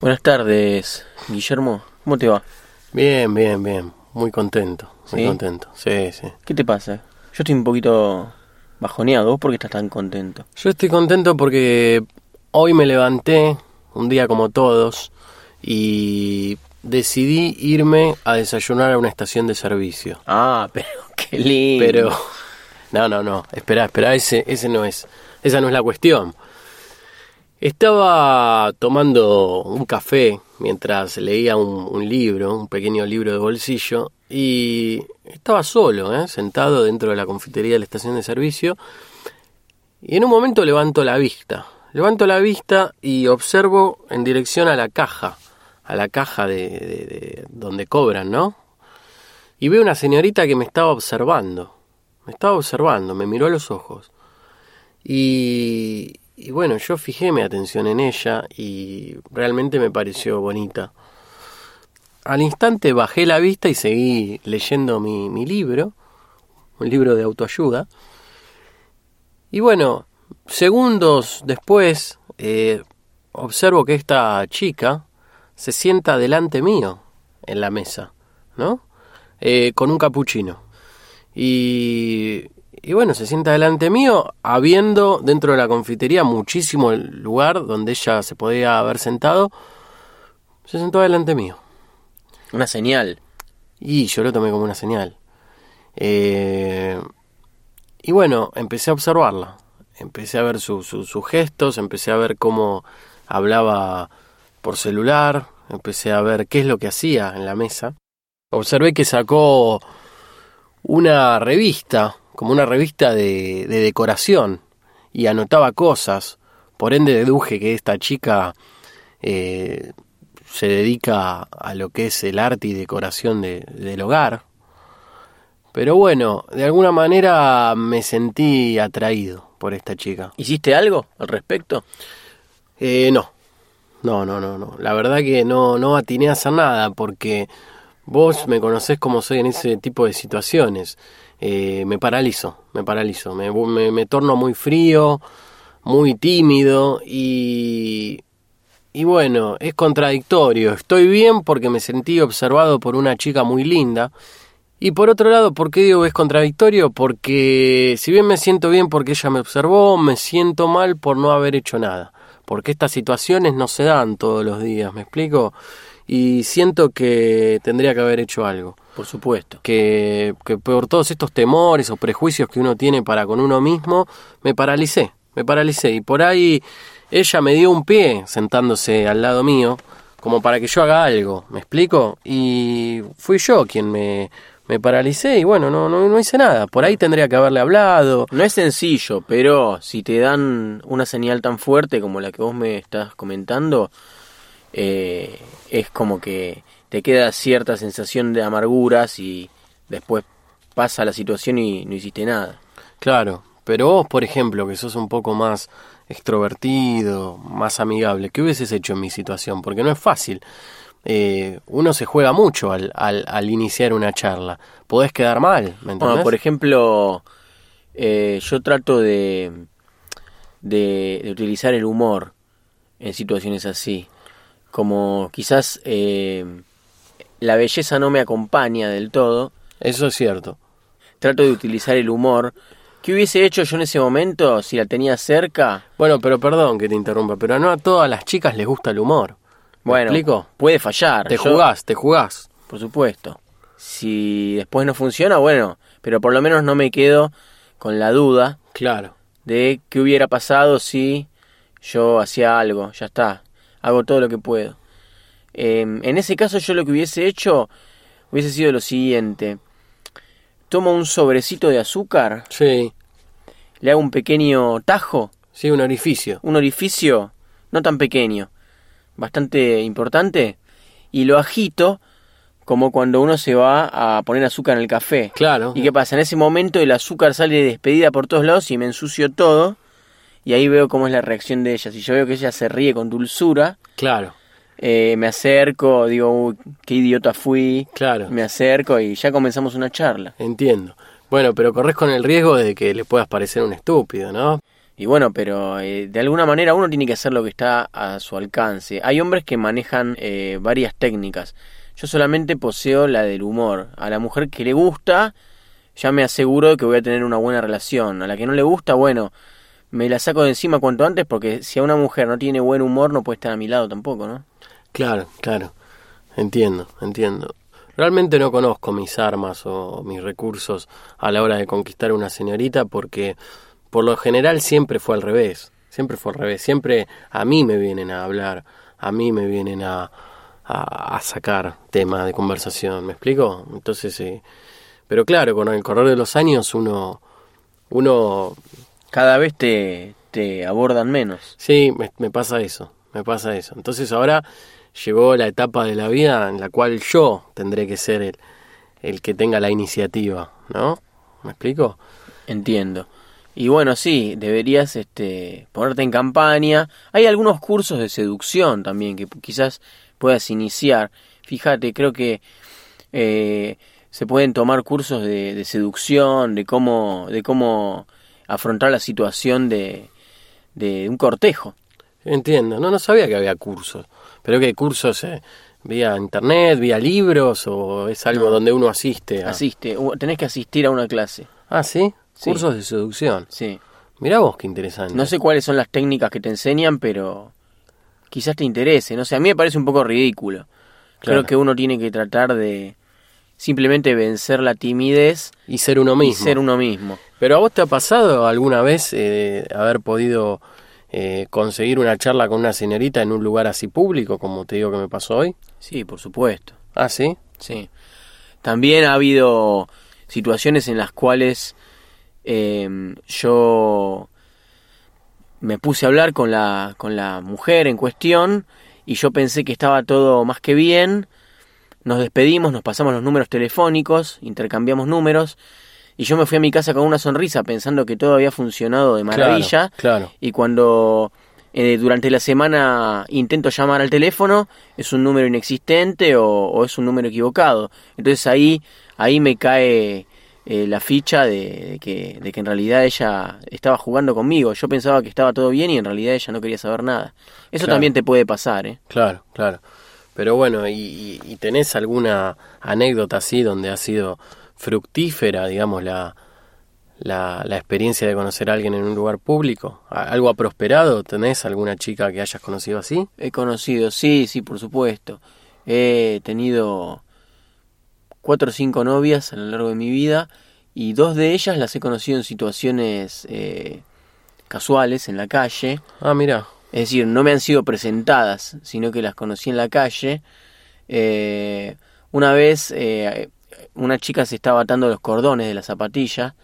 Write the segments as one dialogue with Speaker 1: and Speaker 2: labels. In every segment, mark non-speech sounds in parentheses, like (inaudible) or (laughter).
Speaker 1: Buenas tardes, Guillermo. ¿Cómo te va?
Speaker 2: Bien, bien, bien. Muy contento, muy
Speaker 1: ¿Sí?
Speaker 2: contento. Sí, sí.
Speaker 1: ¿Qué te pasa? Yo estoy un poquito bajoneado. ¿Vos por qué estás tan contento?
Speaker 2: Yo estoy contento porque hoy me levanté, un día como todos, y decidí irme a desayunar a una estación de servicio.
Speaker 1: Ah, (laughs) pero qué lindo.
Speaker 2: Pero, no, no, no, espera, espera, ese, ese no es, esa no es la cuestión. Estaba tomando un café mientras leía un, libro, un pequeño libro de bolsillo, y estaba solo, ¿eh? sentado dentro de la confitería de la estación de servicio, y en un momento levanto la vista. Levanto la vista y observo en dirección a la caja, a la caja de, de- de donde cobran, ¿no? Y veo una señorita que me estaba observando. Me estaba observando, me miró a los ojos. Y, y bueno, yo fijé mi atención en ella y realmente me pareció bonita. Al instante bajé la vista y seguí leyendo mi, mi libro, un libro de autoayuda. Y bueno, segundos después eh, observo que esta chica se sienta delante mío en la mesa, ¿no? Eh, con un capuchino. Y, y bueno, se sienta delante mío, habiendo dentro de la confitería muchísimo lugar donde ella se podía haber sentado. Se sentó delante mío.
Speaker 1: Una señal.
Speaker 2: Y yo lo tomé como una señal. Eh, y bueno, empecé a observarla. Empecé a ver su- su- sus gestos, empecé a ver cómo hablaba por celular, empecé a ver qué es lo que hacía en la mesa. Observé que sacó una revista, como una revista de, de decoración, y anotaba cosas. Por ende deduje que esta chica eh, se dedica a lo que es el arte y decoración de- del hogar. Pero bueno, de alguna manera me sentí atraído por esta chica.
Speaker 1: ¿Hiciste algo al respecto?
Speaker 2: Eh, no, no, no, no, no. La verdad que no, no atiné a hacer nada porque vos me conocés como soy en ese tipo de situaciones. Eh, me paralizo, me paralizo, me, me, me torno muy frío, muy tímido y, y bueno, es contradictorio. Estoy bien porque me sentí observado por una chica muy linda. Y por otro lado, ¿por qué digo es contradictorio? Porque si bien me siento bien porque ella me observó, me siento mal por no haber hecho nada. Porque estas situaciones no se dan todos los días, ¿me explico? Y siento que tendría que haber hecho algo.
Speaker 1: Por supuesto.
Speaker 2: Que, que por todos estos temores o prejuicios que uno tiene para con uno mismo, me paralicé, me paralicé. Y por ahí ella me dio un pie sentándose al lado mío, como para que yo haga algo, ¿me explico? Y fui yo quien me, me paralicé y bueno, no, no, no hice nada. Por ahí tendría que haberle hablado.
Speaker 1: No es sencillo, pero si te dan una señal tan fuerte como la que vos me estás comentando, eh, es como que te queda cierta sensación de amarguras y después pasa la situación y no hiciste nada.
Speaker 2: Claro, pero vos, por ejemplo, que sos un poco más extrovertido, más amigable, ¿qué hubieses hecho en mi situación? Porque no es fácil. Eh, uno se juega mucho al, al, al iniciar una charla. Podés quedar mal, ¿me entendés?
Speaker 1: Bueno, por ejemplo, eh, yo trato de, de, de utilizar el humor en situaciones así. Como quizás eh, la belleza no me acompaña del todo,
Speaker 2: Eso es cierto.
Speaker 1: trato de utilizar el humor. ¿Qué hubiese hecho yo en ese momento si la tenía cerca?
Speaker 2: Bueno, pero perdón que te interrumpa, pero no a todas las chicas les gusta el humor. ¿Me
Speaker 1: Bueno,
Speaker 2: explico?
Speaker 1: puede fallar.
Speaker 2: Te
Speaker 1: Yo-
Speaker 2: jugás, te jugás.
Speaker 1: Por supuesto. Si después no funciona, bueno, pero por lo menos no me quedo con la duda
Speaker 2: Claro.
Speaker 1: de qué hubiera pasado si yo hacía algo, ya está, hago todo lo que puedo. Eh, en ese caso yo lo que hubiese hecho hubiese sido lo siguiente. Tomo un sobrecito de azúcar,
Speaker 2: Sí,
Speaker 1: le hago un pequeño tajo,
Speaker 2: sí, un orificio.
Speaker 1: un orificio no tan pequeño, bastante importante, y lo agito como cuando uno se va a poner azúcar en el café.
Speaker 2: Claro.
Speaker 1: ¿Y qué pasa? En ese momento el azúcar sale despedida por todos lados y me ensucio todo. Y ahí veo cómo es la reacción de ella. Si yo veo que ella se ríe con dulzura,
Speaker 2: Claro,
Speaker 1: eh, me acerco, digo, "Uy, qué idiota fui.
Speaker 2: claro.
Speaker 1: Me acerco y ya comenzamos una charla.
Speaker 2: Entiendo. Bueno, pero corres con el riesgo de que le puedas parecer un estúpido, ¿no?
Speaker 1: Y bueno, pero eh, de alguna manera uno tiene que hacer lo que está a su alcance. Hay hombres que manejan eh, varias técnicas. Yo solamente poseo la del humor. A la mujer que le gusta, ya me aseguro de que voy a tener una buena relación. A la que no le gusta, bueno, me la saco de encima cuanto antes porque si a una mujer no tiene buen humor no puede estar a mi lado tampoco, ¿no?
Speaker 2: Claro, claro. Entiendo, entiendo. Realmente no conozco mis armas o mis recursos a la hora de conquistar una señorita porque por lo general siempre fue al revés. Siempre fue al revés. Siempre a mí me vienen a hablar, a mí me vienen a, a, sacar temas de conversación. ¿Me explico? Entonces, eh, pero claro, con el correr de los años uno, uno
Speaker 1: cada vez te, te abordan menos.
Speaker 2: Sí, me, me pasa eso, me pasa eso. Entonces ahora llegó la etapa de la vida en la cual yo tendré que ser el, el que tenga la iniciativa, ¿no? ¿Me explico?
Speaker 1: Entiendo. Y bueno, sí, deberías este, ponerte en campaña. Hay algunos cursos de seducción también que quizás puedas iniciar. Fíjate, creo que eh, se pueden tomar cursos de, de, seducción, de cómo, de cómo afrontar la situación de, de un cortejo.
Speaker 2: Entiendo, no, no sabía que había cursos. Pero que cursos eh, vía internet, vía libros o es algo donde uno asiste.
Speaker 1: Asiste, tenés que asistir a una clase.
Speaker 2: Ah, ¿sí? Cursos de seducción.
Speaker 1: Sí.
Speaker 2: Mirá vos qué interesante.
Speaker 1: No sé cuáles son las técnicas que te enseñan, pero quizás te interese. No sé, a mí me parece un poco ridículo. Creo que uno tiene que tratar de simplemente vencer la timidez
Speaker 2: y ser uno mismo.
Speaker 1: Y ser uno mismo.
Speaker 2: Pero a vos te ha pasado alguna vez eh, haber podido eh, conseguir una charla con una señorita en un lugar así público, como te digo que me pasó hoy?
Speaker 1: Sí, por supuesto.
Speaker 2: ¿Ah, sí?
Speaker 1: Sí. También ha habido situaciones en las cuales eh, yo me puse a hablar con la, con la mujer en cuestión y yo pensé que estaba todo más que bien. Nos despedimos, nos pasamos los números telefónicos, intercambiamos números y yo me fui a mi casa con una sonrisa pensando que todo había funcionado de maravilla.
Speaker 2: Claro,
Speaker 1: Y cuando eh, durante la semana intento llamar al teléfono, es un número inexistente o, es un número equivocado. Entonces ahí, ahí me cae eh, la ficha de, que, de que en realidad ella estaba jugando conmigo. Yo pensaba que estaba todo bien y en realidad ella no quería saber nada. Eso también te puede pasar, ¿eh?
Speaker 2: Claro, claro. Pero bueno, ¿y, y tenés alguna anécdota así donde ha sido fructífera, digamos, la, la, la, experiencia de conocer a alguien en un lugar público? ¿Algo ha prosperado? ¿Tenés alguna chica que hayas conocido así?
Speaker 1: He conocido, sí, sí, por supuesto. He tenido cuatro o cinco novias a lo largo de mi vida y dos de ellas las he conocido en situaciones eh, casuales, en la calle.
Speaker 2: Ah, mira.
Speaker 1: Es decir, no me han sido presentadas, sino que las conocí en la calle. Eh, una vez eh, una chica se estaba atando los cordones de la zapatilla.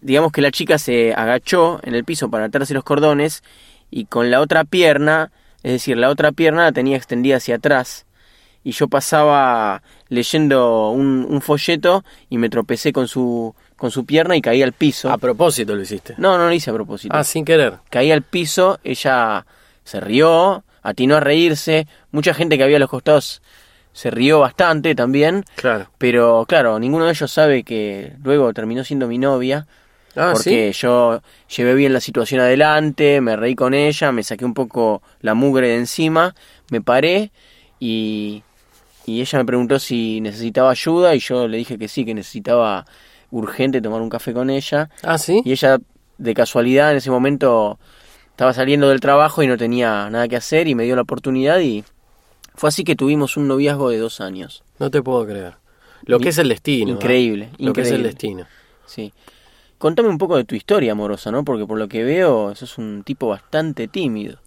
Speaker 1: Digamos que la chica se agachó en el piso para atarse los cordones y con la otra pierna, es decir, la otra pierna la tenía extendida hacia atrás. Y yo pasaba leyendo un, un folleto y me tropecé con su, con su pierna y caí al piso.
Speaker 2: ¿A propósito lo hiciste?
Speaker 1: No, no lo hice a propósito.
Speaker 2: Ah, sin querer.
Speaker 1: Caí al piso, ella se rió, atinó a reírse. Mucha gente que había a los costados se rió bastante también.
Speaker 2: Claro.
Speaker 1: Pero claro, ninguno de ellos sabe que luego terminó siendo mi novia.
Speaker 2: Ah,
Speaker 1: porque yo llevé bien la situación adelante, me reí con ella, me saqué un poco la mugre de encima, me paré y, y ella me preguntó si necesitaba ayuda y yo le dije que sí, que necesitaba urgente tomar un café con ella.
Speaker 2: Ah, sí.
Speaker 1: Y ella de casualidad en ese momento estaba saliendo del trabajo y no tenía nada que hacer y me dio la oportunidad y fue así que tuvimos un noviazgo de dos años.
Speaker 2: No te puedo creer. Lo que es el destino.
Speaker 1: Increíble,
Speaker 2: Lo
Speaker 1: increíble.
Speaker 2: que es el destino.
Speaker 1: Sí. Contame un poco de tu historia amorosa, ¿no? Porque por lo que veo, sos un tipo bastante tímido.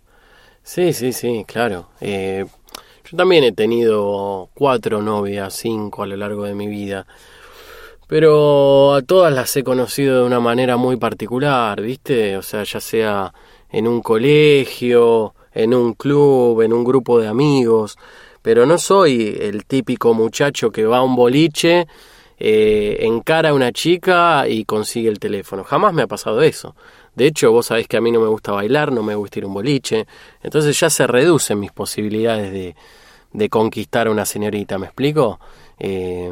Speaker 2: Sí, sí, sí, claro. Eh, yo también he tenido cuatro novias, cinco a lo largo de mi vida. Pero a todas las he conocido de una manera muy particular, ¿viste? O sea, ya sea en un colegio, en un club, en un grupo de amigos. Pero no soy el típico muchacho que va a un boliche, eh, encara a una chica y consigue el teléfono. Jamás me ha pasado eso. De hecho, vos sabés que a mí no me gusta bailar, no me gusta ir a un boliche. Entonces ya se reducen mis posibilidades de, de conquistar a una señorita, ¿me explico? eh,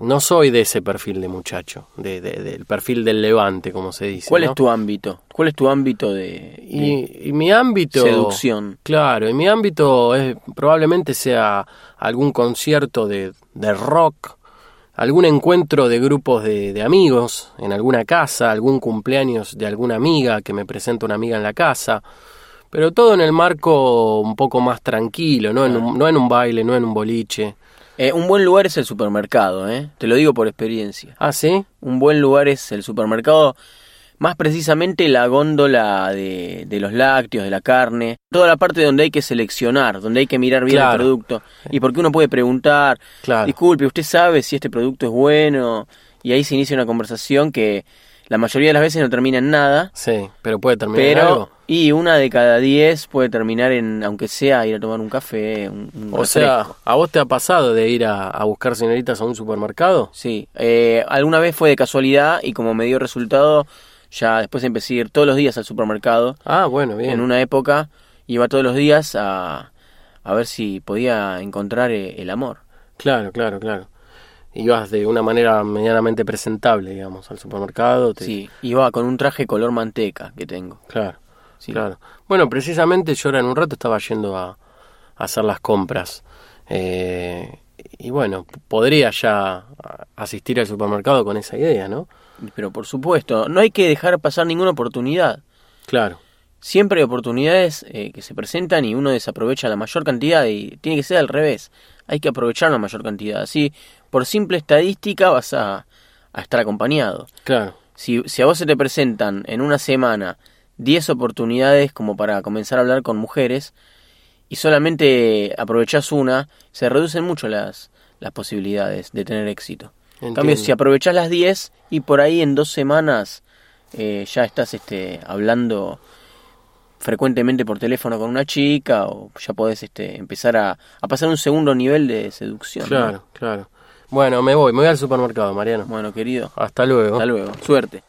Speaker 2: no soy de ese perfil de muchacho, de, de- del perfil del levante, como se dice.
Speaker 1: ¿Cuál
Speaker 2: ¿no?
Speaker 1: es tu ámbito? ¿Cuál es tu ámbito de,
Speaker 2: y mi ámbito...
Speaker 1: seducción?
Speaker 2: Claro, y mi ámbito es, probablemente sea algún concierto de, de rock, algún encuentro de grupos de, de amigos en alguna casa, algún cumpleaños de alguna amiga que me presenta una amiga en la casa, pero todo en el marco un poco más tranquilo, no en un, no en un baile, no en un boliche.
Speaker 1: Eh, un buen lugar es el supermercado, ¿eh? Te lo digo por experiencia.
Speaker 2: Ah, sí,
Speaker 1: Un buen lugar es el supermercado, más precisamente la góndola de, de los lácteos, de la carne, toda la parte donde hay que seleccionar, donde hay que mirar bien
Speaker 2: Claro.
Speaker 1: el producto. Y porque uno puede preguntar,
Speaker 2: claro.
Speaker 1: disculpe, ¿usted sabe si este producto es bueno? Y ahí se inicia una conversación que la mayoría de las veces no termina en nada,
Speaker 2: Sí, pero puede terminar en algo.
Speaker 1: y una de cada diez puede terminar en, aunque sea ir a tomar un café, un, un
Speaker 2: O sea. ¿a vos te ha pasado de ir a, a buscar señoritas a un supermercado?
Speaker 1: Sí, eh, alguna vez fue de casualidad y como me dio resultado, ya después empecé a ir todos los días al supermercado.
Speaker 2: Ah, bueno, bien.
Speaker 1: En una época iba todos los días a, a ver si podía encontrar eh, el amor.
Speaker 2: Claro, claro, claro. Ibas de una manera medianamente presentable, digamos, al supermercado. te-
Speaker 1: Sí, iba con un traje color manteca que tengo.
Speaker 2: Claro,
Speaker 1: Sí.
Speaker 2: claro. Bueno, precisamente yo ahora en un rato estaba yendo a, a hacer las compras. Eh, y bueno, podría ya asistir al supermercado con esa idea, ¿no?
Speaker 1: Pero por supuesto, no hay que dejar pasar ninguna oportunidad.
Speaker 2: Claro,
Speaker 1: Siempre hay oportunidades eh, que se presentan y uno desaprovecha la mayor cantidad y tiene que ser al revés. Hay que aprovechar la mayor cantidad. Así, por simple estadística vas a, a estar acompañado.
Speaker 2: claro,
Speaker 1: Si, si a vos se te presentan en una semana 10 oportunidades como para comenzar a hablar con mujeres y solamente aprovechás una, se reducen mucho las, las posibilidades de tener éxito. En cambio, si aprovechás las 10 y por ahí en dos semanas eh, ya estás este, hablando frecuentemente por teléfono con una chica o ya podés este, empezar a, a pasar un segundo nivel de seducción. ¿no?
Speaker 2: claro, claro. Bueno, me voy, me voy al supermercado, Mariano.
Speaker 1: Bueno, querido,
Speaker 2: Hasta luego.
Speaker 1: hasta luego. Suerte.